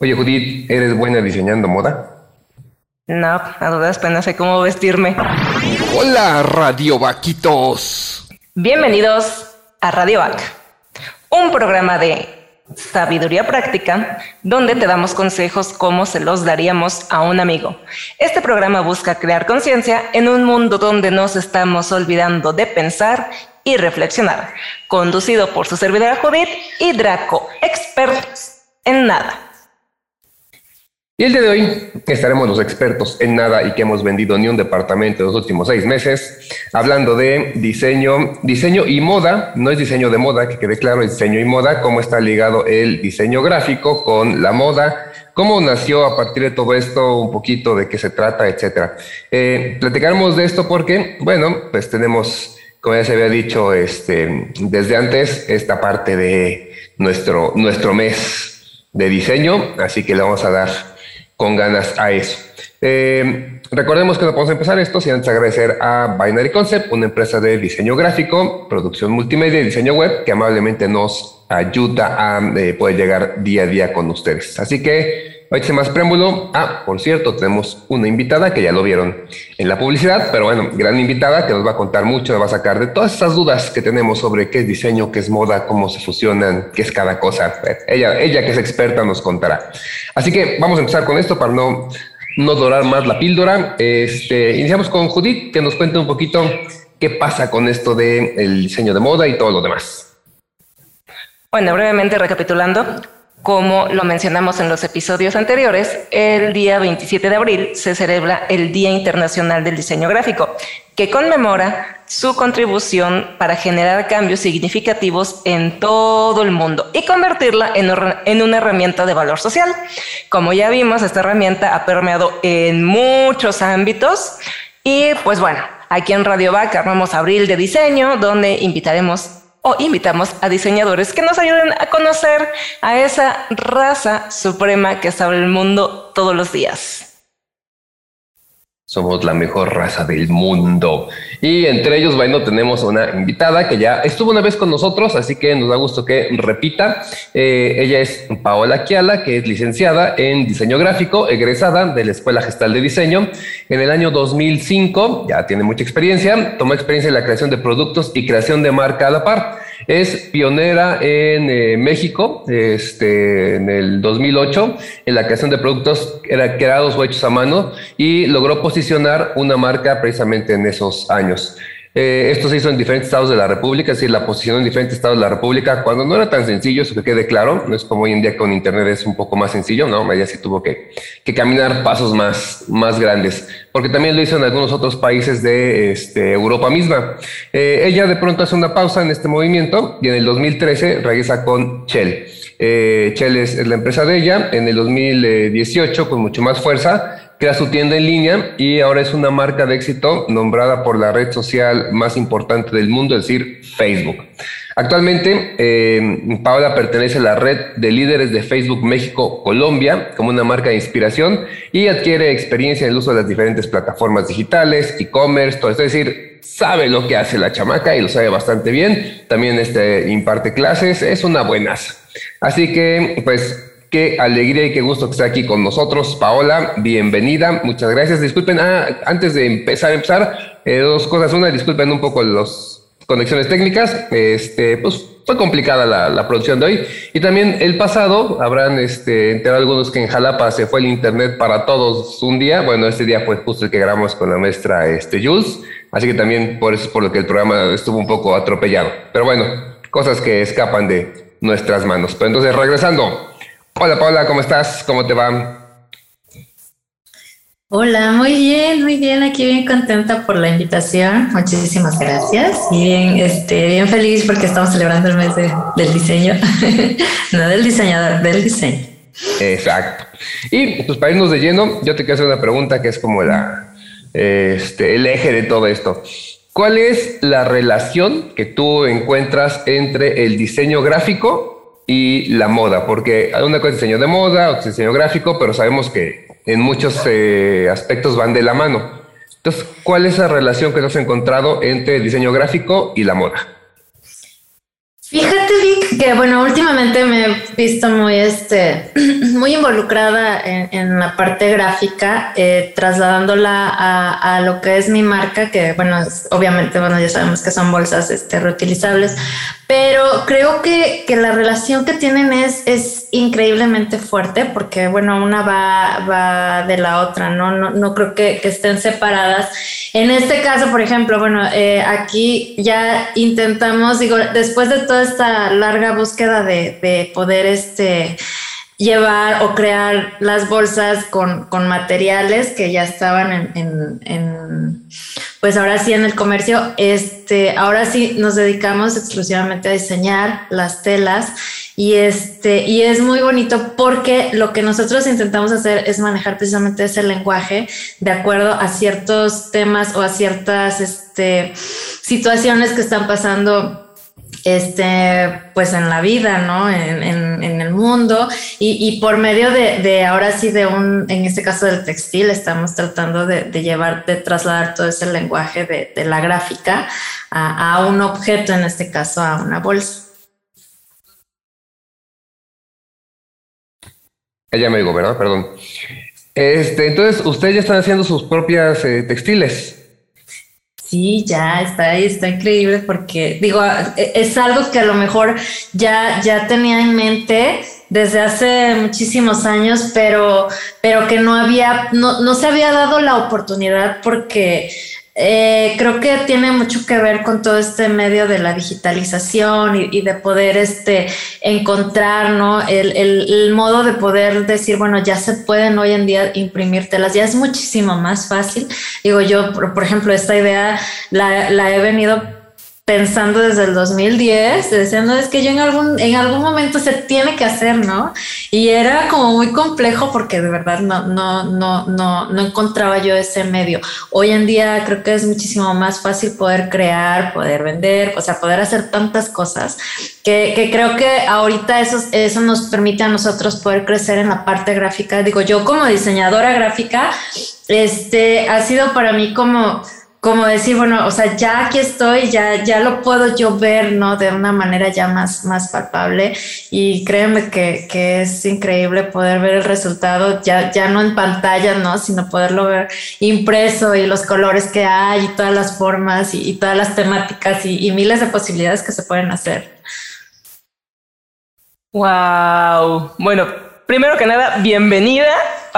Oye, Judith, ¿eres buena diseñando moda? No, a dudas penas sé cómo vestirme. Hola, Radio Vaquitos. Bienvenidos a Radio Vac, un programa de sabiduría práctica donde te damos consejos como se los daríamos a un amigo. Este programa busca crear conciencia en un mundo donde nos estamos olvidando de pensar y reflexionar, conducido por su servidora Judith y Draco, expertos en nada. Y el día de hoy estaremos los expertos en nada y que hemos vendido ni un departamento en los últimos seis meses, hablando de diseño, diseño y moda. No es diseño de moda, que quede claro, es diseño y moda, cómo está ligado el diseño gráfico con la moda, cómo nació a partir de todo esto, un poquito de qué se trata, etcétera. Eh, platicaremos de esto porque, bueno, pues tenemos, como ya se había dicho este, desde antes, esta parte de nuestro, nuestro mes de diseño, así que le vamos a dar con ganas a eso. Eh, recordemos que no podemos empezar esto sin antes agradecer a Binary Concept, una empresa de diseño gráfico, producción multimedia y diseño web que amablemente nos ayuda a eh, poder llegar día a día con ustedes. Así que Hoy sin más preámbulo, ah, por cierto, tenemos una invitada que ya lo vieron en la publicidad, pero bueno, gran invitada que nos va a contar mucho, nos va a sacar de todas esas dudas que tenemos sobre qué es diseño, qué es moda, cómo se fusionan, qué es cada cosa. Ella, ella que es experta nos contará. Así que vamos a empezar con esto para no, no dorar más la píldora. Este, iniciamos con Judith, que nos cuente un poquito qué pasa con esto del diseño de moda y todo lo demás. Bueno, brevemente recapitulando, como lo mencionamos en los episodios anteriores, el día 27 de abril se celebra el Día Internacional del Diseño Gráfico, que conmemora su contribución para generar cambios significativos en todo el mundo y convertirla en, una herramienta de valor social. Como ya vimos, esta herramienta ha permeado en muchos ámbitos y pues bueno, aquí en Radio Vaca armamos Abril de Diseño, donde invitaremos o invitamos a diseñadores que nos ayuden a conocer a esa raza suprema que sabe el mundo todos los días. Somos la mejor raza del mundo. Y entre ellos, bueno, tenemos una invitada que ya estuvo una vez con nosotros, así que nos da gusto que repita. Eh, ella es Paola Kiala, que es licenciada en diseño gráfico, egresada de la Escuela Gestal de Diseño. En el año 2005, ya tiene mucha experiencia, tomó experiencia en la creación de productos y creación de marca a la par. Es pionera en eh, México, este, en el 2008, en la creación de productos creados o hechos a mano y logró posicionar una marca precisamente en esos años. Eh, esto se hizo en diferentes estados de la República, es decir, la posición en diferentes estados de la República, cuando no era tan sencillo, eso que quede claro, no es como hoy en día con Internet es un poco más sencillo, no, ella sí tuvo que, que caminar pasos más, más grandes, porque también lo hizo en algunos otros países de este, Europa misma. Eh, ella de pronto hace una pausa en este movimiento y en el 2013 regresa con Shell. Eh, Shell es la empresa de ella, en el 2018 con mucho más fuerza crea su tienda en línea y ahora es una marca de éxito nombrada por la red social más importante del mundo, es decir, Facebook. Actualmente, eh, Paola pertenece a la red de líderes de Facebook México Colombia como una marca de inspiración y adquiere experiencia en el uso de las diferentes plataformas digitales, e-commerce, todo esto. Es decir, sabe lo que hace la chamaca y lo sabe bastante bien. También este, imparte clases, es una buenaza. Así que, pues, Qué alegría y qué gusto que esté aquí con nosotros, Paola. Bienvenida, muchas gracias. Disculpen, ah, antes de empezar, empezar, eh, dos cosas. Una, disculpen un poco las conexiones técnicas. Este, pues fue complicada la, producción de hoy. Y también el pasado, habrán este, enterado algunos que en Jalapa se fue el internet para todos un día. Bueno, este día fue justo el que grabamos con la maestra este, Jules. Así que también por eso es por lo que el programa estuvo un poco atropellado. Pero bueno, cosas que escapan de nuestras manos. Pero entonces, regresando. Hola Paula, ¿cómo estás? ¿Cómo te va? Hola, muy bien, muy bien, aquí bien contenta por la invitación, muchísimas gracias y bien, este, bien feliz porque estamos celebrando el mes del diseño, no del diseñador, del diseño. Exacto. Y pues para irnos de lleno, yo te quiero hacer una pregunta que es como la, este, el eje de todo esto. ¿Cuál es la relación que tú encuentras entre el diseño gráfico y la moda, porque una cosa es diseño de moda, o diseño gráfico, pero sabemos que en muchos eh, aspectos van de la mano. Entonces, ¿cuál es la relación que has encontrado entre el diseño gráfico y la moda? Fíjate, Vic, que bueno, últimamente me he visto muy, este, muy involucrada en, la parte gráfica, eh, trasladándola a, lo que es mi marca, que bueno, obviamente, bueno, ya sabemos que son bolsas este, reutilizables, pero creo que, que, la relación que tienen es, es increíblemente fuerte porque, bueno, una va, va de la otra, ¿no? No, no creo que, estén separadas. En este caso, por ejemplo, bueno, eh, aquí ya intentamos, digo, después de toda esta larga búsqueda de, de poder, este, llevar o crear las bolsas con, con materiales que ya estaban en, en, en, pues ahora sí en el comercio. Este, ahora sí nos dedicamos exclusivamente a diseñar las telas y este, y es muy bonito porque lo que nosotros intentamos hacer es manejar precisamente ese lenguaje de acuerdo a ciertos temas o a ciertas este, situaciones que están pasando este, pues en la vida, ¿no? En, el mundo y, por medio de, ahora sí de un, en este caso del textil, estamos tratando de, llevar, de trasladar todo ese lenguaje de, la gráfica a, un objeto, en este caso a una bolsa. Ella me dijo, ¿verdad? Perdón. Este, entonces, ustedes ya están haciendo sus propias eh, textiles. Sí, ya está ahí, está increíble porque digo, e, es algo que a lo mejor ya, ya tenía en mente desde hace muchísimos años, pero, pero que no había, no, no se había dado la oportunidad porque eh, creo que tiene mucho que ver con todo este medio de la digitalización y, de poder este, encontrar ¿no? El, el, modo de poder decir, bueno, ya se pueden hoy en día imprimir telas, ya es muchísimo más fácil. Digo, yo, por, por ejemplo, esta idea la, la he venido pensando desde el 2010, diciendo es que yo en algún, en algún momento se tiene que hacer, ¿no? Y era como muy complejo porque de verdad no, no, no, no, no encontraba yo ese medio. Hoy en día creo que es muchísimo más fácil poder crear, poder vender, o sea, poder hacer tantas cosas que, que creo que ahorita eso, eso nos permite a nosotros poder crecer en la parte gráfica. Digo, yo como diseñadora gráfica, este ha sido para mí como como decir, bueno, o sea, ya aquí estoy, ya, ya lo puedo yo ver, ¿no? De una manera ya más, más palpable. Y créeme que, que es increíble poder ver el resultado, ya, ya no en pantalla, ¿no? Sino poderlo ver impreso y los colores que hay y todas las formas y, todas las temáticas y, y miles de posibilidades que se pueden hacer. Wow. Bueno, primero que nada, bienvenida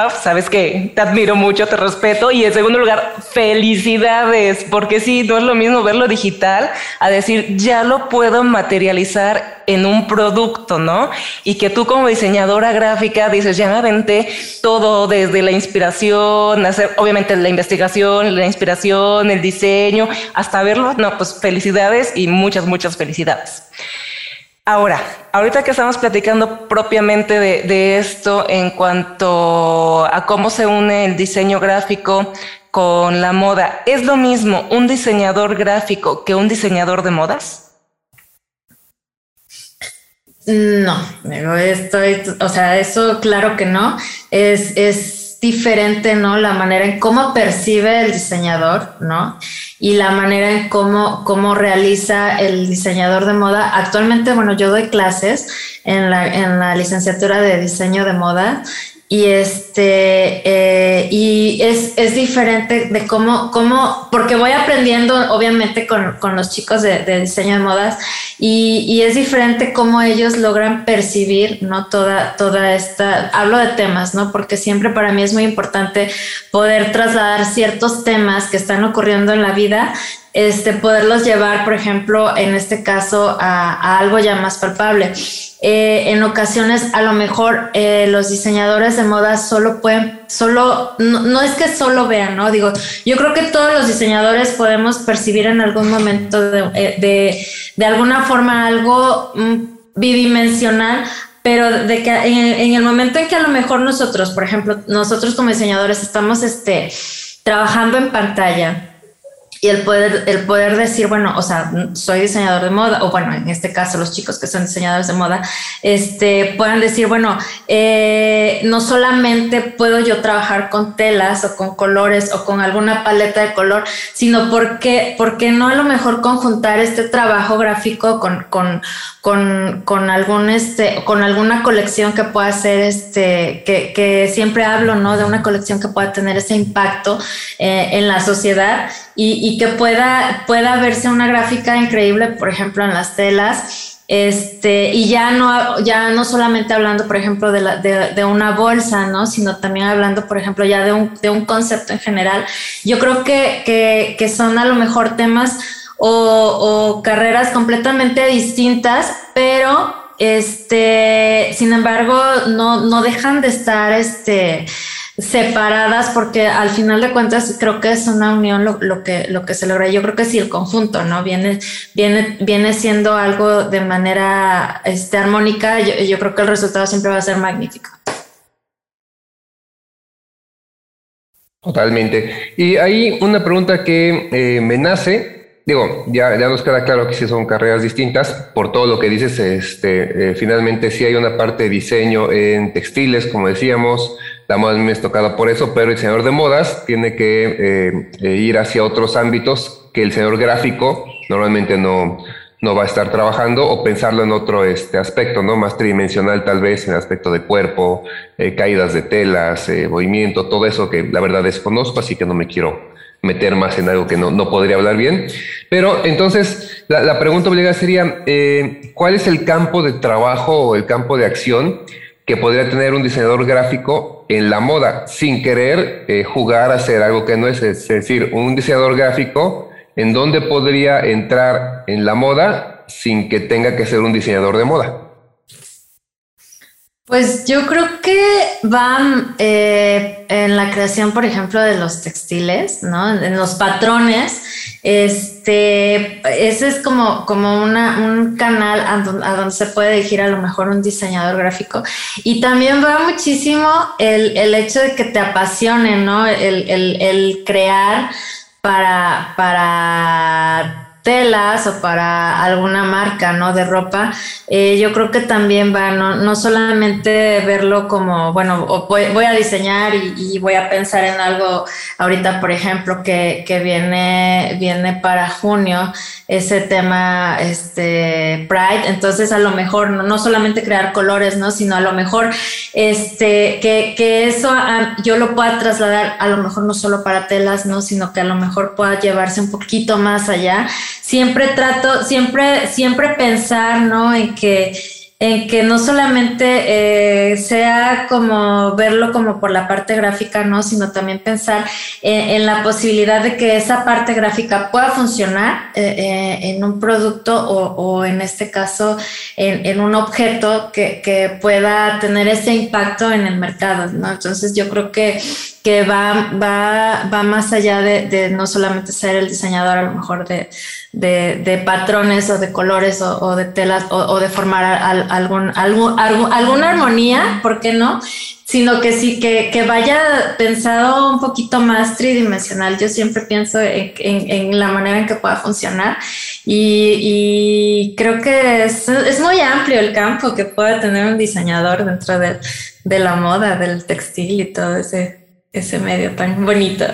sabes que te admiro mucho, te respeto. Y en segundo lugar, felicidades, porque sí, no es lo mismo verlo digital a decir, ya lo puedo materializar en un producto, ¿no? Y que tú como diseñadora gráfica dices, ya me aventé todo desde la inspiración, hacer obviamente la investigación, la inspiración, el diseño, hasta verlo. No, pues felicidades y muchas, muchas felicidades. Ahora, ahorita que estamos platicando propiamente de, esto en cuanto a cómo se une el diseño gráfico con la moda, ¿es lo mismo un diseñador gráfico que un diseñador de modas? No, estoy, o sea, eso claro que no. Es, es diferente, ¿no? La manera en cómo percibe el diseñador, ¿no? Y la manera en cómo, cómo realiza el diseñador de moda. Actualmente, bueno, yo doy clases en la, en la licenciatura de diseño de moda y este eh, y es, es, diferente de cómo, cómo, porque voy aprendiendo obviamente con, con los chicos de, de, diseño de modas y, y, es diferente cómo ellos logran percibir no toda, toda esta, hablo de temas, ¿no? Porque siempre para mí es muy importante poder trasladar ciertos temas que están ocurriendo en la vida este, poderlos llevar, por ejemplo, en este caso, a, algo ya más palpable. Eh, en ocasiones, a lo mejor eh, los diseñadores de moda solo pueden, solo, no, es que solo vean, ¿no? Digo, yo creo que todos los diseñadores podemos percibir en algún momento de, eh, de, alguna forma algo mm, bidimensional pero de que en, en, el momento en que a lo mejor nosotros, por ejemplo, nosotros como diseñadores estamos este, trabajando en pantalla, y el poder, el poder decir, bueno, o sea, soy diseñador de moda, o bueno, en este caso los chicos que son diseñadores de moda, este, puedan decir, bueno, eh, no solamente puedo yo trabajar con telas o con colores o con alguna paleta de color, sino porque, porque no a lo mejor conjuntar este trabajo gráfico con, con, con, con algún, este, con alguna colección que pueda ser, este, que, que siempre hablo, ¿no? De una colección que pueda tener ese impacto eh, en la sociedad y, que pueda, pueda verse una gráfica increíble, por ejemplo, en las telas. Este, y ya no, ya no solamente hablando, por ejemplo, de, la, de, una bolsa, ¿no? Sino también hablando, por ejemplo, ya de un, de un concepto en general. Yo creo que, que, son a lo mejor temas o, o, carreras completamente distintas, pero este, sin embargo, no, no dejan de estar este, separadas porque al final de cuentas creo que es una unión lo, que, lo que se logra. Yo creo que sí, el conjunto, ¿no? Viene, viene, viene siendo algo de manera este, armónica. Yo, creo que el resultado siempre va a ser magnífico. Totalmente. Y hay una pregunta que eh, me nace digo, ya, ya nos queda claro que sí son carreras distintas. Por todo lo que dices, este, eh, finalmente sí hay una parte de diseño en textiles, como decíamos, la me es tocada por eso, pero el diseñador de modas tiene que eh, eh, ir hacia otros ámbitos que el diseñador gráfico normalmente no, no va a estar trabajando o pensarlo en otro este aspecto, ¿no? Más tridimensional tal vez, en aspecto de cuerpo, caídas de telas, movimiento, todo eso que la verdad desconozco, así que no me quiero meter más en algo que no, no podría hablar bien. Pero entonces la, pregunta obligada sería, eh, ¿cuál es el campo de trabajo o el campo de acción que podría tener un diseñador gráfico en la moda sin querer eh, jugar a hacer algo que no es? Es decir, un diseñador gráfico en dónde podría entrar en la moda sin que tenga que ser un diseñador de moda. Pues yo creo que va eh, en la creación, por ejemplo, de los textiles, ¿no? En los patrones. Este, ese es como, como una, un canal a donde, se puede dirigir a lo mejor un diseñador gráfico. Y también va muchísimo el, el hecho de que te apasione, ¿no? El, el, el crear para, para telas o para alguna marca, ¿no? De ropa, eh, yo creo que también va, no, no solamente verlo como, bueno, voy, a diseñar y, voy a pensar en algo ahorita, por ejemplo, que, que viene, viene para junio, ese tema, este, Pride, entonces a lo mejor no, solamente crear colores, ¿no? Sino a lo mejor, este, que, que eso yo lo pueda trasladar a lo mejor no solo para telas, ¿no? Sino que a lo mejor pueda llevarse un poquito más allá siempre trato, siempre, siempre pensar, ¿no? En que, en que no solamente eh, sea como verlo como por la parte gráfica, ¿no? Sino también pensar en, la posibilidad de que esa parte gráfica pueda funcionar eh, eh, en un producto o, o, en este caso en, en un objeto que, que, pueda tener ese impacto en el mercado, ¿no? Entonces yo creo que que va, va, va más allá de, no solamente ser el diseñador a lo mejor de, de, patrones o de colores o, de telas o, de formar algún, algún, alguna armonía, ¿por qué no? Sino que sí, que, que, vaya pensado un poquito más tridimensional. Yo siempre pienso en, en, en la manera en que pueda funcionar y, y creo que es, es, muy amplio el campo que pueda tener un diseñador dentro de, de la moda, del textil y todo ese ese medio tan bonito.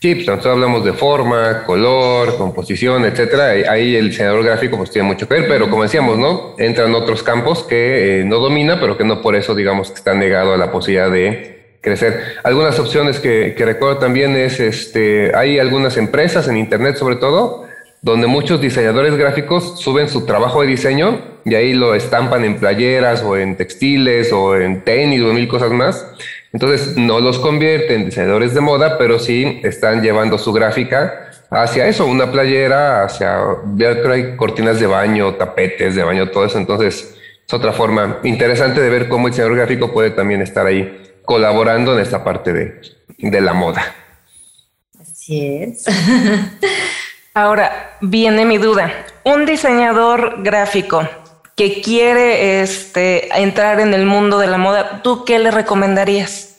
Sí, pues nosotros hablamos de forma, color, composición, etcétera. Ahí el diseñador gráfico pues tiene mucho que ver, pero como decíamos, ¿no? Entran otros campos que eh, no domina, pero que no por eso digamos que está negado a la posibilidad de crecer. Algunas opciones que, que recuerdo también es, este, hay algunas empresas en internet sobre todo, donde muchos diseñadores gráficos suben su trabajo de diseño y ahí lo estampan en playeras o en textiles o en tenis o mil cosas más entonces no los convierte en diseñadores de moda, pero sí están llevando su gráfica hacia eso, una playera, hacia, ya cortinas de baño, tapetes de baño, todo eso. Entonces es otra forma interesante de ver cómo el diseñador gráfico puede también estar ahí colaborando en esta parte de, de la moda. Así es. Ahora viene mi duda. Un diseñador gráfico que quiere este, entrar en el mundo de la moda, ¿tú qué le recomendarías?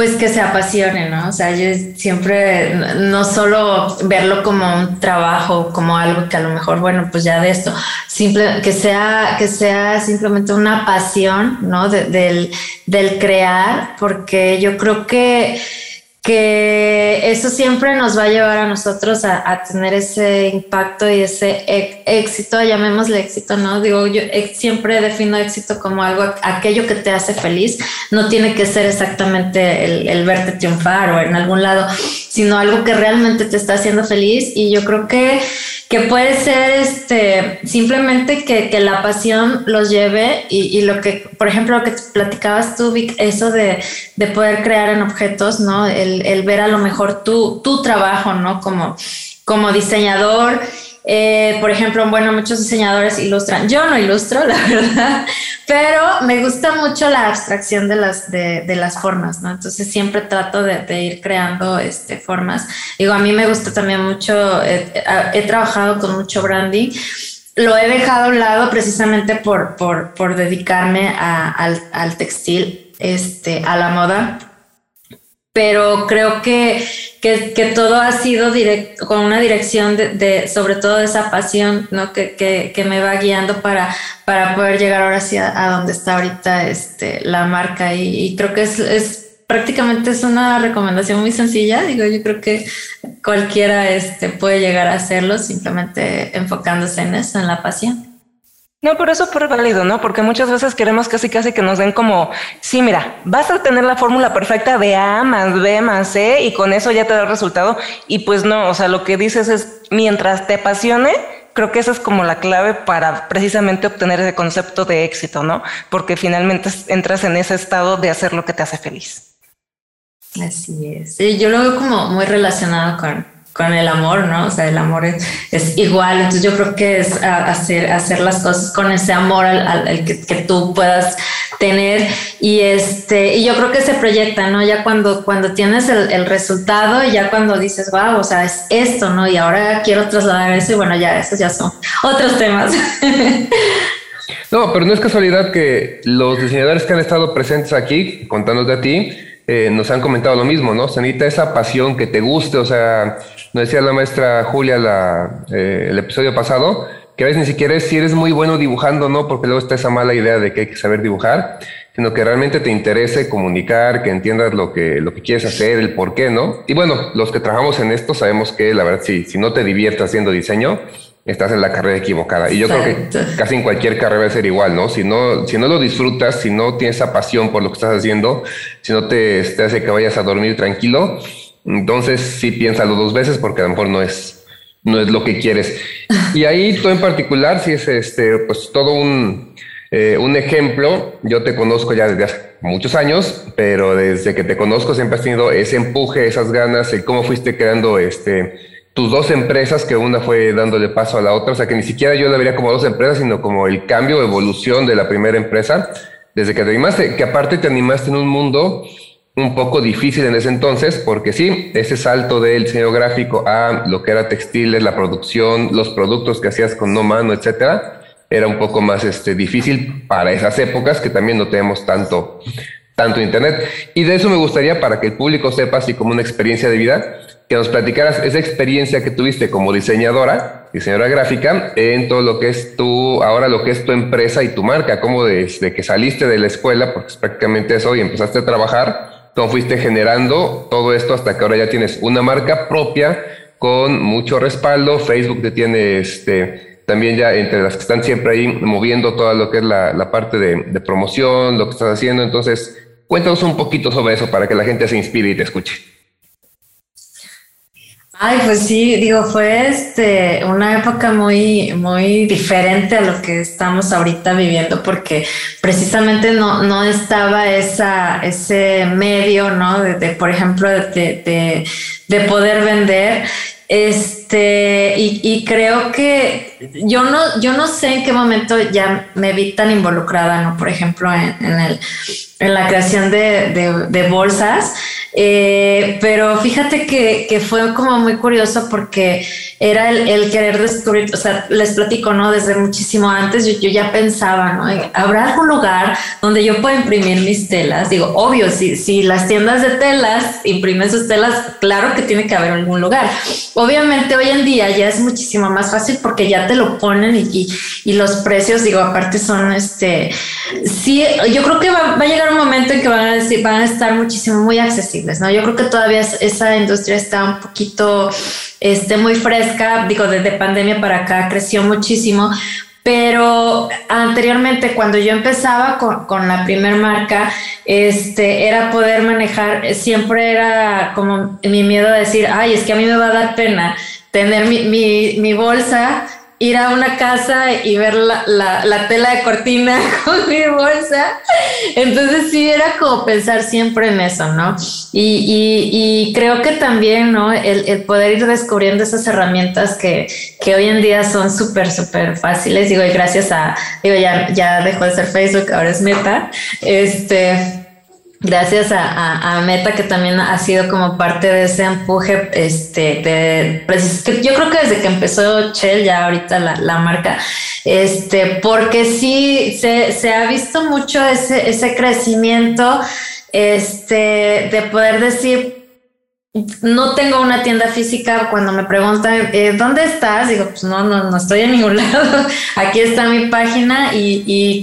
pues que se apasione, ¿no? O sea, yo siempre no solo verlo como un trabajo, como algo que a lo mejor, bueno, pues ya de esto, simple, que sea, que sea simplemente una pasión, ¿no? del, del crear, porque yo creo que que eso siempre nos va a llevar a nosotros a, tener ese impacto y ese éxito, llamémosle éxito, ¿no? Digo, yo siempre defino éxito como algo, aquello que te hace feliz, no tiene que ser exactamente el, el verte triunfar o en algún lado, sino algo que realmente te está haciendo feliz y yo creo que que puede ser este, simplemente que, que la pasión los lleve y, y, lo que, por ejemplo, lo que platicabas tú, Vic, eso de, de poder crear en objetos, ¿no? El, el, ver a lo mejor tu, tu trabajo, ¿no? Como, como diseñador eh, por ejemplo, bueno, muchos diseñadores ilustran. Yo no ilustro, la verdad, pero me gusta mucho la abstracción de las, de, de las formas, ¿no? Entonces siempre trato de, de, ir creando este, formas. Digo, a mí me gusta también mucho, he trabajado con mucho branding. Lo he dejado a un lado precisamente por, por, por dedicarme a, al, al textil, este, a la moda pero creo que, que, todo ha sido direct, con una dirección de, de, sobre todo esa pasión ¿no? que, me va guiando para, para poder llegar ahora sí a, a donde está ahorita este, la marca y, y creo que es, es, prácticamente es una recomendación muy sencilla, digo, yo creo que cualquiera este, puede llegar a hacerlo simplemente enfocándose en eso, en la pasión. No, pero eso es válido, ¿no? Porque muchas veces queremos casi casi que nos den como, sí, mira, vas a tener la fórmula perfecta de A más B más C y con eso ya te da el resultado. Y pues no, o sea, lo que dices es, mientras te apasione, creo que esa es como la clave para precisamente obtener ese concepto de éxito, ¿no? Porque finalmente entras en ese estado de hacer lo que te hace feliz. Así es. Sí, yo lo veo como muy relacionado con, con el amor, ¿no? O sea, el amor es, es igual. Entonces yo creo que es hacer, hacer las cosas con ese amor al, al que, que, tú puedas tener y este y yo creo que se proyecta, ¿no? Ya cuando cuando tienes el, el resultado y ya cuando dices, wow, o sea, es esto, ¿no? Y ahora quiero trasladar eso y bueno, ya esos ya son otros temas. No, pero no es casualidad que los diseñadores que han estado presentes aquí, contándonos de ti, eh, nos han comentado lo mismo, ¿no? Se necesita esa pasión que te guste, o sea, nos decía la maestra Julia eh, el episodio pasado, que a veces ni siquiera es si eres muy bueno dibujando, ¿no? Porque luego está esa mala idea de que hay que saber dibujar, sino que realmente te interese comunicar, que entiendas lo que, lo que quieres hacer, el por qué, ¿no? Y bueno, los que trabajamos en esto sabemos que la verdad, si, si no te diviertes haciendo diseño, estás en la carrera equivocada. Y yo Exacto. creo que casi en cualquier carrera va a ser igual, ¿no? Si no, si no lo disfrutas, si no tienes esa pasión por lo que estás haciendo, si no te, te hace que vayas a dormir tranquilo, entonces sí piénsalo dos veces porque a lo mejor no es, no es lo que quieres. Y ahí tú en particular, si es este, pues todo un, eh, un ejemplo, yo te conozco ya desde hace muchos años, pero desde que te conozco siempre has tenido ese empuje, esas ganas, el cómo fuiste creando este, tus dos empresas, que una fue dándole paso a la otra, o sea que ni siquiera yo la vería como dos empresas, sino como el cambio, evolución de la primera empresa, desde que te animaste, que aparte te animaste en un mundo un poco difícil en ese entonces, porque sí, ese salto del diseño gráfico a lo que era textiles, la producción, los productos que hacías con no mano, etcétera, era un poco más este, difícil para esas épocas que también no tenemos tanto, tanto internet. Y de eso me gustaría para que el público sepa, así como una experiencia de vida, que nos platicaras esa experiencia que tuviste como diseñadora, diseñadora gráfica, en todo lo que es tu, ahora lo que es tu empresa y tu marca, como desde que saliste de la escuela, porque es prácticamente eso, y empezaste a trabajar, cómo fuiste generando todo esto hasta que ahora ya tienes una marca propia con mucho respaldo, Facebook te tiene este, también ya entre las que están siempre ahí moviendo todo lo que es la, parte de promoción, lo que estás haciendo, entonces cuéntanos un poquito sobre eso para que la gente se inspire y te escuche. Ay, pues sí, digo, fue este una época muy, muy diferente a lo que estamos ahorita viviendo, porque precisamente no, no estaba esa, ese medio, ¿no? De, de por ejemplo, de, de, de, poder vender. Este, este, y, creo que yo no, yo no sé en qué momento ya me vi tan involucrada, ¿no? Por ejemplo, en, el, en la creación de, de bolsas. Eh, pero fíjate que, que, fue como muy curioso porque era el, el, querer descubrir, o sea, les platico, ¿no? Desde muchísimo antes yo, yo, ya pensaba, ¿no? ¿Habrá algún lugar donde yo pueda imprimir mis telas? Digo, obvio, si, si las tiendas de telas imprimen sus telas, claro que tiene que haber algún lugar. Obviamente hoy en día ya es muchísimo más fácil porque ya te lo ponen y, y, los precios, digo, aparte son, este, sí, yo creo que va, va, a llegar un momento en que van a, decir, van a estar muchísimo, muy accesibles ¿no? Yo creo que todavía esa industria está un poquito, este, muy fresca, digo, desde pandemia para acá creció muchísimo, pero anteriormente cuando yo empezaba con, con la primer marca, este, era poder manejar, siempre era como mi miedo a decir, ay, es que a mí me va a dar pena tener mi, mi, mi bolsa ir a una casa y ver la, la, tela de cortina con mi bolsa. Entonces sí era como pensar siempre en eso, ¿no? Y, y, creo que también, ¿no? El, el, poder ir descubriendo esas herramientas que, que hoy en día son súper, súper fáciles. Digo, y gracias a, digo, ya, ya dejó de ser Facebook, ahora es Meta. Este, gracias a, Meta que también ha sido como parte de ese empuje, este, de, yo creo que desde que empezó Shell, ya ahorita la, marca, este, porque sí se, se, ha visto mucho ese, ese crecimiento, este, de poder decir, no tengo una tienda física. Cuando me preguntan, eh, ¿dónde estás? Digo, pues no, no, no estoy en ningún lado. Aquí está mi página y,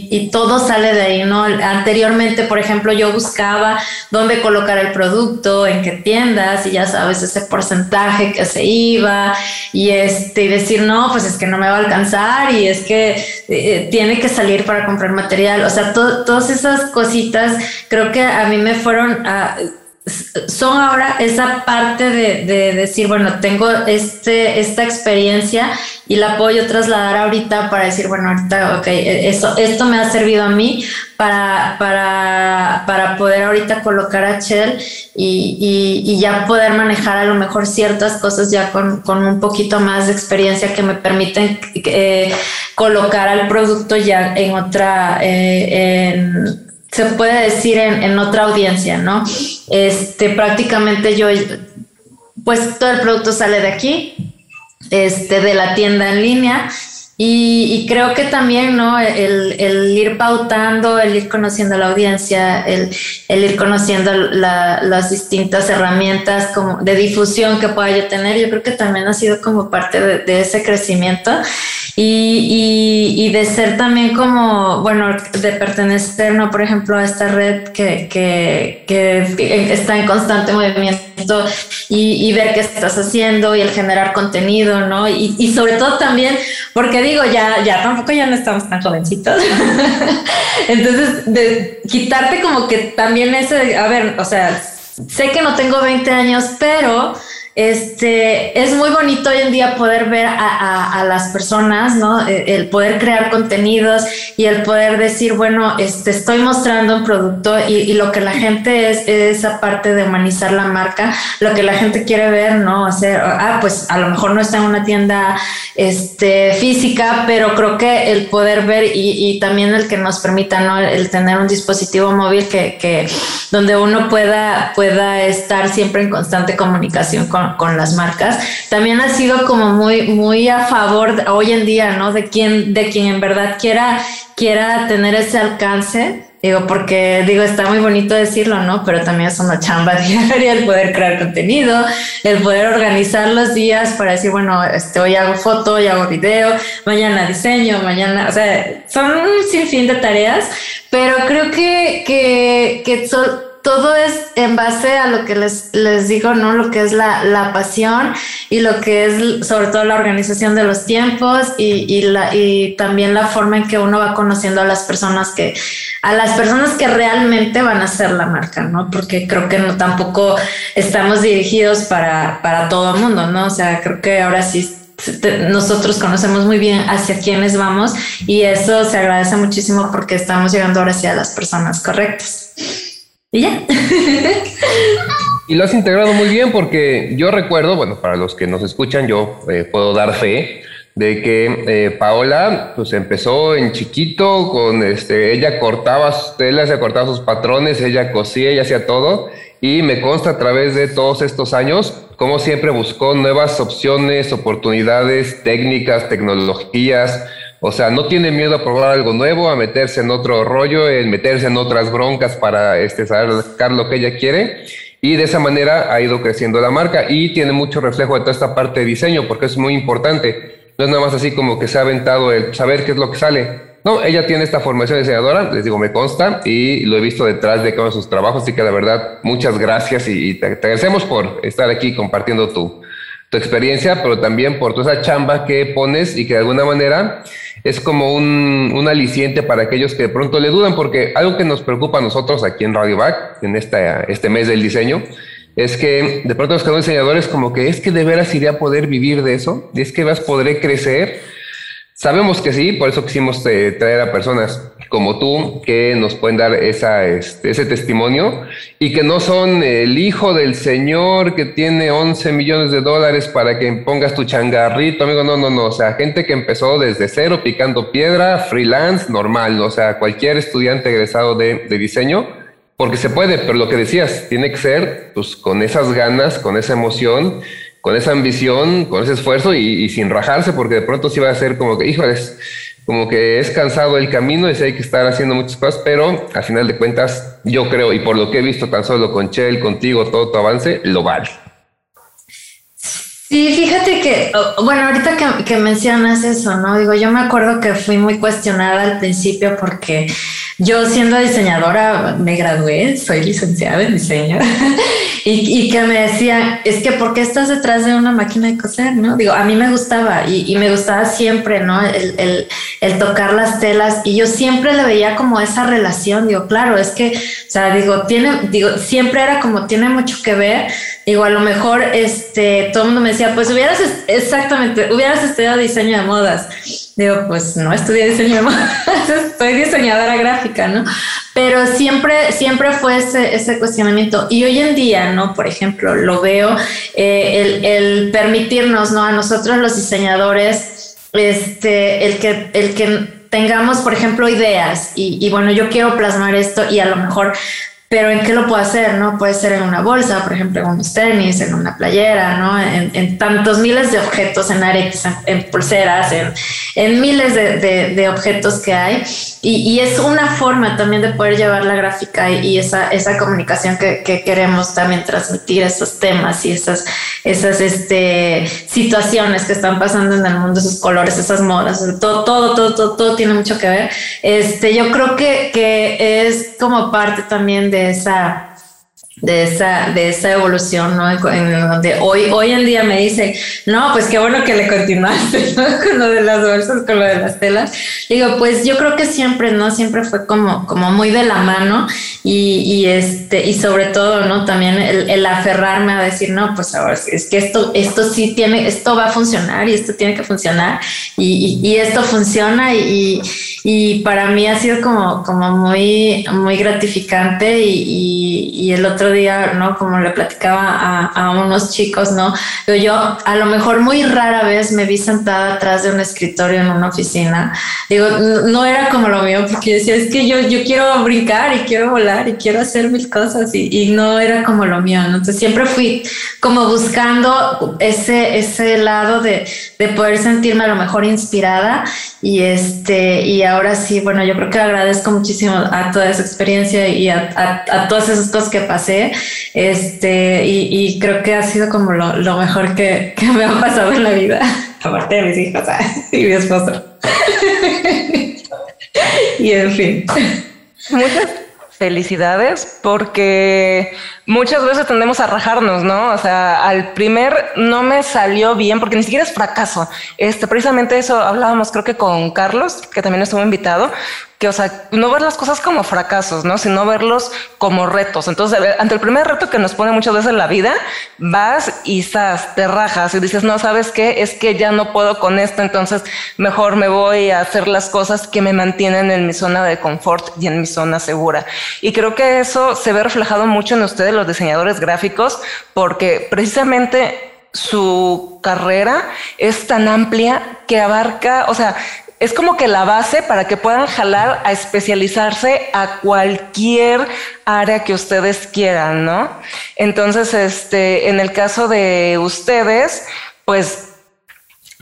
y, todo sale de ahí, ¿no? Anteriormente, por ejemplo, yo buscaba dónde colocar el producto, en qué tiendas y ya sabes ese porcentaje que se iba y este, y decir, no, pues es que no me va a alcanzar y es que eh, tiene que salir para comprar material. O sea, todas esas cositas creo que a mí me fueron a son ahora esa parte de, decir, bueno, tengo este, esta experiencia y la puedo trasladar ahorita para decir, bueno, ahorita, ok, esto, esto me ha servido a mí para, para, para poder ahorita colocar a Shell y, y, ya poder manejar a lo mejor ciertas cosas ya con, con un poquito más de experiencia que me permiten eh, colocar al producto ya en otra, eh, se puede decir en, otra audiencia, ¿no? Este, prácticamente yo, pues todo el producto sale de aquí, este, de la tienda en línea. Y, creo que también, ¿no? El, ir pautando, el ir conociendo la audiencia, el, ir conociendo las distintas herramientas como de difusión que pueda yo tener, yo creo que también ha sido como parte de ese crecimiento y, y, de ser también como, bueno, de pertenecer, ¿no? Por ejemplo, a esta red que, que, que está en constante movimiento y, y, ver qué estás haciendo y el generar contenido, ¿no? Y, y, sobre todo también, porque digo, ya, ya tampoco ya no estamos tan jovencitos. Entonces, de quitarte como que también ese, a ver, o sea, sé que no tengo 20 años, pero este, es muy bonito hoy en día poder ver a, las personas, ¿no? E, el poder crear contenidos y el poder decir, bueno, este, estoy mostrando un producto y, lo que la gente es, esa parte de humanizar la marca, lo que la gente quiere ver, ¿no? Hacer, ah, pues a lo mejor no está en una tienda este, física, pero creo que el poder ver y, también el que nos permita, ¿no? El tener un dispositivo móvil que, que donde uno pueda, pueda estar siempre en constante comunicación con con, las marcas, también ha sido como muy, muy a favor hoy en día, ¿no? De quien, de quien en verdad quiera, quiera tener ese alcance. Digo, porque digo, está muy bonito decirlo, ¿no? Pero también es una chamba diaria el poder crear contenido, el poder organizar los días para decir, bueno, este, hoy hago foto, hoy hago video, mañana diseño, mañana, o sea, son un sinfín de tareas, pero creo que, que, que son, todo es en base a lo que les, les digo, ¿no? Lo que es la, la, pasión y lo que es sobre todo la organización de los tiempos y, y, la, y también la forma en que uno va conociendo a las personas que, a las personas que realmente van a ser la marca, ¿no? Porque creo que no tampoco estamos dirigidos para, para todo el mundo, ¿no? O sea, creo que ahora sí nosotros conocemos muy bien hacia quiénes vamos y eso se agradece muchísimo porque estamos llegando ahora hacia las personas correctas. Y ya. Y lo has integrado muy bien porque yo recuerdo, bueno, para los que nos escuchan, yo eh, puedo dar fe de que eh, Paola pues empezó en chiquito con este ella cortaba sus telas, ella cortaba sus patrones, ella cosía, ella hacía todo y me consta a través de todos estos años como siempre buscó nuevas opciones, oportunidades, técnicas, tecnologías, o sea, no tiene miedo a probar algo nuevo, a meterse en otro rollo, en meterse en otras broncas para este, sacar lo que ella quiere. Y de esa manera ha ido creciendo la marca y tiene mucho reflejo de toda esta parte de diseño, porque es muy importante. No es nada más así como que se ha aventado el saber qué es lo que sale. No, ella tiene esta formación de diseñadora, les digo, me consta y lo he visto detrás de cada sus trabajos, así que la verdad, muchas gracias y, te, agradecemos por estar aquí compartiendo tu, tu experiencia, pero también por toda esa chamba que pones y que de alguna manera es como un, un, aliciente para aquellos que de pronto le dudan, porque algo que nos preocupa a nosotros aquí en Radio Back, en esta, este mes del diseño, es que de pronto los diseñadores como que es que de veras iría a poder vivir de eso, es que vas podré crecer. Sabemos que sí, por eso quisimos eh, traer a personas como tú que nos pueden dar esa, este, ese testimonio y que no son el hijo del señor que tiene 11 millones de dólares para que pongas tu changarrito, amigo. No, no, no. O sea, gente que empezó desde cero picando piedra, freelance, normal. O sea, cualquier estudiante egresado de, de diseño porque se puede, pero lo que decías, tiene que ser pues con esas ganas, con esa emoción, con esa ambición, con ese esfuerzo y, sin rajarse, porque de pronto sí va a ser como que, híjoles, como que es cansado el camino y sí hay que estar haciendo muchas cosas, pero al final de cuentas, yo creo, y por lo que he visto tan solo con Chel, contigo, todo tu avance, lo vale. Sí, fíjate que, bueno, ahorita que, que, mencionas eso, ¿no? Digo, yo me acuerdo que fui muy cuestionada al principio porque yo siendo diseñadora me gradué, soy licenciada en diseño, y, que me decían, es que ¿por qué estás detrás de una máquina de coser, no? Digo, a mí me gustaba y, me gustaba siempre, ¿no? El, el, el, tocar las telas y yo siempre le veía como esa relación, digo, claro, es que, o sea, digo, tiene, digo, siempre era como, tiene mucho que ver, digo, a lo mejor, este, todo el mundo me decía, pues hubieras, exactamente, hubieras estudiado diseño de modas. Digo, pues no estudié diseño soy diseñadora gráfica, ¿no? Pero siempre, siempre fue ese, cuestionamiento. Y hoy en día, ¿no? Por ejemplo, lo veo, eh, el, el, permitirnos, ¿no? A nosotros los diseñadores, este, el que, el que tengamos, por ejemplo, ideas y, bueno, yo quiero plasmar esto y a lo mejor pero ¿en qué lo puedo hacer? ¿no? Puede ser en una bolsa, por ejemplo, en unos tenis, en una playera, ¿no? En, tantos miles de objetos, en aretes, en, pulseras, en, miles de, objetos que hay. Y, es una forma también de poder llevar la gráfica y, esa, esa comunicación que, queremos también transmitir, esos temas y esas, esas este, situaciones que están pasando en el mundo, esos colores, esas modas, todo, todo, todo, todo, todo tiene mucho que ver. Este, yo creo que, que es como parte también de esa de esa, de esa evolución, ¿no? En donde hoy, hoy en día me dicen, no, pues qué bueno que le continuaste, Con lo de las bolsas, con lo de las telas. Digo, pues yo creo que siempre, ¿no? Siempre fue como, como muy de la mano y, y este, y sobre todo, ¿no? También el, el, aferrarme a decir, no, pues ahora es que esto, esto sí tiene, esto va a funcionar y esto tiene que funcionar y, y, y esto funciona y, y para mí ha sido como, como muy, muy gratificante y, y, el otro día, ¿no? Como le platicaba a, a, unos chicos, ¿no? Yo a lo mejor muy rara vez me vi sentada atrás de un escritorio en una oficina. Digo, no era como lo mío, porque decía, es que yo, yo quiero brincar y quiero volar y quiero hacer mil cosas y, y no era como lo mío, ¿no? Entonces siempre fui como buscando ese, ese lado de, de poder sentirme a lo mejor inspirada y este, y ahora sí, bueno, yo creo que agradezco muchísimo a toda esa experiencia y a, todas esas cosas que pasé. Este, y, creo que ha sido como lo, mejor que, me ha pasado en la vida, aparte de mis hijos y mi esposo. y en fin. Muchas felicidades porque muchas veces tendemos a rajarnos, ¿no? O sea, al primer no me salió bien porque ni siquiera es fracaso. Este, precisamente eso hablábamos creo que con Carlos, que también estuvo invitado, que, o sea, no ver las cosas como fracasos, ¿no? Sino verlos como retos. Entonces, ante el primer reto que nos pone muchas veces en la vida, vas y estás, te rajas y dices, no, ¿sabes qué? Es que ya no puedo con esto, entonces mejor me voy a hacer las cosas que me mantienen en mi zona de confort y en mi zona segura. Y creo que eso se ve reflejado mucho en ustedes, los diseñadores gráficos, porque precisamente su carrera es tan amplia que abarca, o sea, es como que la base para que puedan jalar a especializarse a cualquier área que ustedes quieran, ¿no? Entonces, este, en el caso de ustedes, pues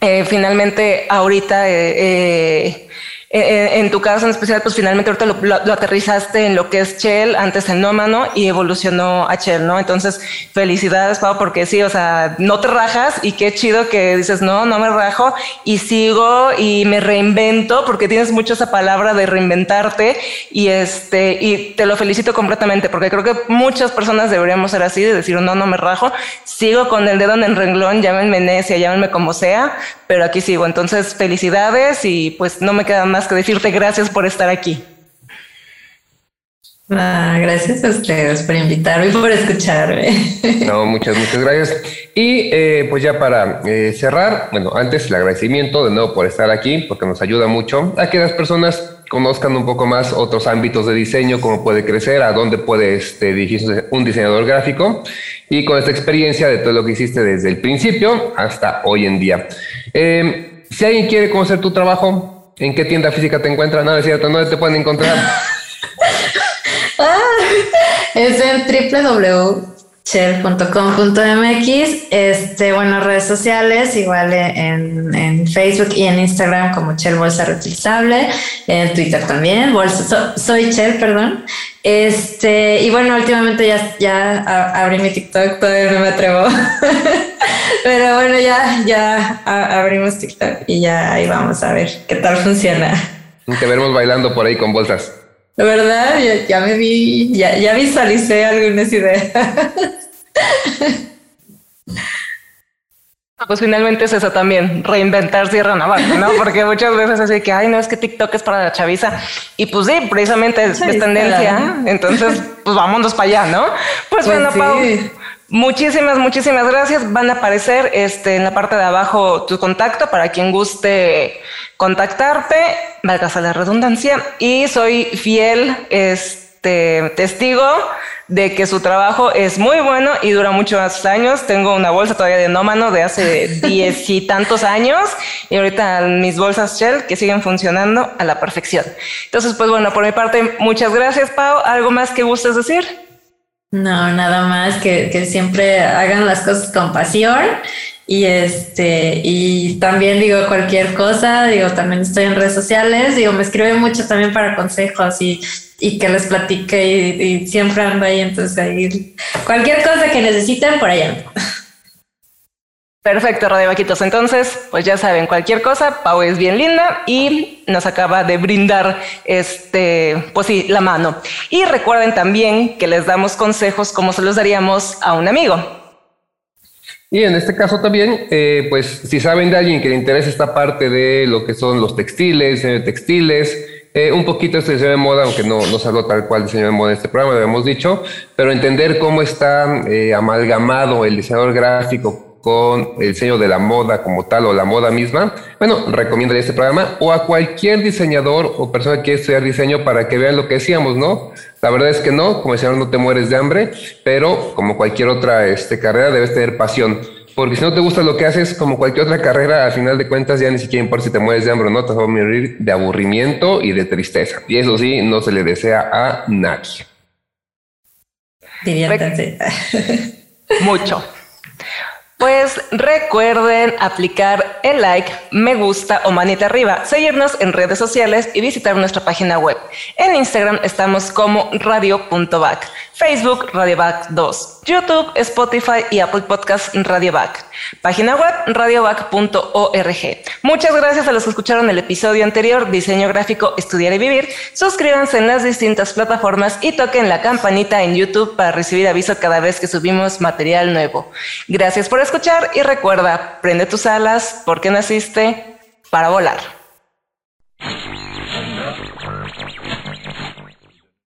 eh, finalmente ahorita eh, eh, eh, eh, en tu caso en especial, pues finalmente ahorita lo, aterrizaste en lo que es Shell, antes en Nómano y evolucionó a Shell, ¿no? Entonces, felicidades, Pau, porque sí, o sea, no te rajas y qué chido que dices, no, no me rajo y sigo y me reinvento porque tienes mucho esa palabra de reinventarte y este, y te lo felicito completamente porque creo que muchas personas deberíamos ser así, de decir, no, no me rajo, sigo con el dedo en el renglón, llámenme Necia, llámenme como sea, pero aquí sigo. Entonces, felicidades y pues no me queda más que decirte gracias por estar aquí. Ah, gracias a ustedes por invitarme y por escucharme. No, muchas, muchas gracias. Y eh, pues ya para eh, cerrar, bueno, antes el agradecimiento de nuevo por estar aquí, porque nos ayuda mucho a que las personas conozcan un poco más otros ámbitos de diseño, cómo puede crecer, a dónde puede este, dirigirse un diseñador gráfico y con esta experiencia de todo lo que hiciste desde el principio hasta hoy en día. Eh, si alguien quiere conocer tu trabajo, ¿En qué tienda física te encuentran? No, es cierto, ¿dónde te pueden encontrar? ah, es en www.chel.com.mx. Este, bueno, redes sociales, igual en, Facebook y en Instagram como Chel Bolsa Reutilizable, en Twitter también, bolsa, soy Chel, perdón. Este, y bueno, últimamente ya, ya abrí mi TikTok, todavía no me atrevo. Pero bueno, ya, ya abrimos TikTok y ya ahí vamos a ver qué tal funciona. Te veremos bailando por ahí con bolsas. Verdad, ya, me vi, ya, ya visualicé algunas ideas. Pues finalmente es eso también, reinventar Sierra Navarra, ¿no? Porque muchas veces es que, ay, no, es que TikTok es para la chaviza. Y pues sí, precisamente es, tendencia. Entonces, pues vámonos para allá, ¿no? Pues, pues bueno, Pau, Muchísimas, muchísimas gracias. Van a aparecer este, en la parte de abajo tu contacto para quien guste contactarte, valga la redundancia. Y soy fiel este, testigo de que su trabajo es muy bueno y dura muchos años. Tengo una bolsa todavía de nómano de hace diez y tantos años y ahorita mis bolsas Shell que siguen funcionando a la perfección. Entonces, pues bueno, por mi parte, muchas gracias, Pau. ¿Algo más que gustes decir? No, nada más que, siempre hagan las cosas con pasión y este y también digo cualquier cosa, digo también estoy en redes sociales, digo me escriben mucho también para consejos y, que les platique y, siempre ando ahí, entonces ahí cualquier cosa que necesiten por allá. Perfecto, Radio Vaquitos. Entonces, pues ya saben, cualquier cosa, Pau es bien linda y nos acaba de brindar este, pues sí, la mano. Y recuerden también que les damos consejos como se los daríamos a un amigo. Y en este caso también, eh, pues si saben de alguien que le interesa esta parte de lo que son los textiles, textiles, eh, un poquito este diseño de moda, aunque no, no se habló tal cual diseño de moda en este programa, lo hemos dicho, pero entender cómo está eh, amalgamado el diseñador gráfico con el diseño de la moda como tal o la moda misma, bueno, recomiendo este programa o a cualquier diseñador o persona que quiera estudiar diseño para que vean lo que decíamos, ¿no? La verdad es que no, como decíamos, no te mueres de hambre, pero como cualquier otra este, carrera debes tener pasión. Porque si no te gusta lo que haces, como cualquier otra carrera, al final de cuentas ya ni siquiera importa si te mueres de hambre o no, te vas a morir de aburrimiento y de tristeza. Y eso sí, no se le desea a nadie. Diviértanse. Mucho. Pues recuerden aplicar el like, me gusta o manita arriba, seguirnos en redes sociales y visitar nuestra página web. En Instagram estamos como radio.back, Facebook radioback 2, YouTube, Spotify y Apple Podcasts radioback. Página web radioback.org. Muchas gracias a los que escucharon el episodio anterior, Diseño Gráfico, Estudiar y Vivir. Suscríbanse en las distintas plataformas y toquen la campanita en YouTube para recibir aviso cada vez que subimos material nuevo. Gracias por escuchar y recuerda, prende tus alas porque naciste para volar.